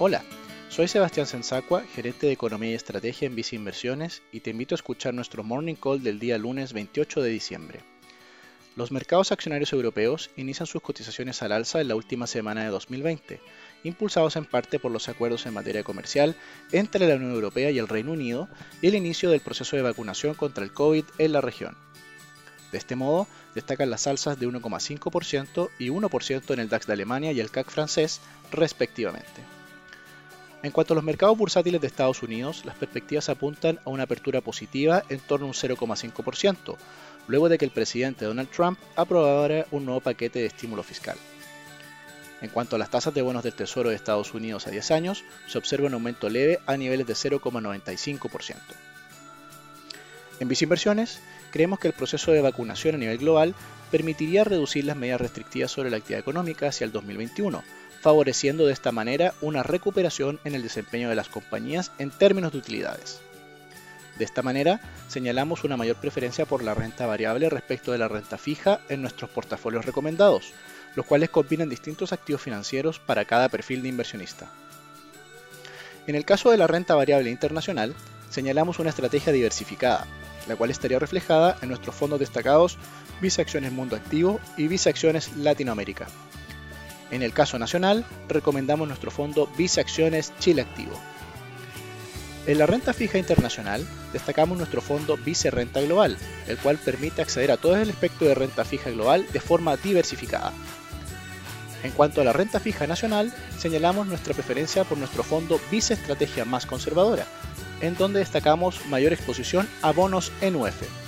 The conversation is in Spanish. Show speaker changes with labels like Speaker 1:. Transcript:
Speaker 1: Hola, soy Sebastián Sensacua, gerente de Economía y Estrategia en Visa Inversiones y te invito a escuchar nuestro Morning Call del día lunes 28 de diciembre. Los mercados accionarios europeos inician sus cotizaciones al alza en la última semana de 2020, impulsados en parte por los acuerdos en materia comercial entre la Unión Europea y el Reino Unido y el inicio del proceso de vacunación contra el COVID en la región. De este modo, destacan las alzas de 1,5% y 1% en el DAX de Alemania y el CAC francés, respectivamente. En cuanto a los mercados bursátiles de Estados Unidos, las perspectivas apuntan a una apertura positiva en torno a un 0,5%, luego de que el presidente Donald Trump aprobara un nuevo paquete de estímulo fiscal. En cuanto a las tasas de bonos del Tesoro de Estados Unidos a 10 años, se observa un aumento leve a niveles de 0,95%. En Inversiones, creemos que el proceso de vacunación a nivel global permitiría reducir las medidas restrictivas sobre la actividad económica hacia el 2021, favoreciendo de esta manera una recuperación en el desempeño de las compañías en términos de utilidades. De esta manera, señalamos una mayor preferencia por la renta variable respecto de la renta fija en nuestros portafolios recomendados, los cuales combinan distintos activos financieros para cada perfil de inversionista. En el caso de la renta variable internacional, señalamos una estrategia diversificada, la cual estaría reflejada en nuestros fondos destacados Visa Acciones Mundo Activo y Visa Acciones Latinoamérica. En el caso nacional, recomendamos nuestro fondo Visa Acciones Chile Activo. En la renta fija internacional, destacamos nuestro fondo Vice Renta Global, el cual permite acceder a todo el espectro de renta fija global de forma diversificada. En cuanto a la renta fija nacional, señalamos nuestra preferencia por nuestro fondo Vice Estrategia Más Conservadora, en donde destacamos mayor exposición a bonos NUF.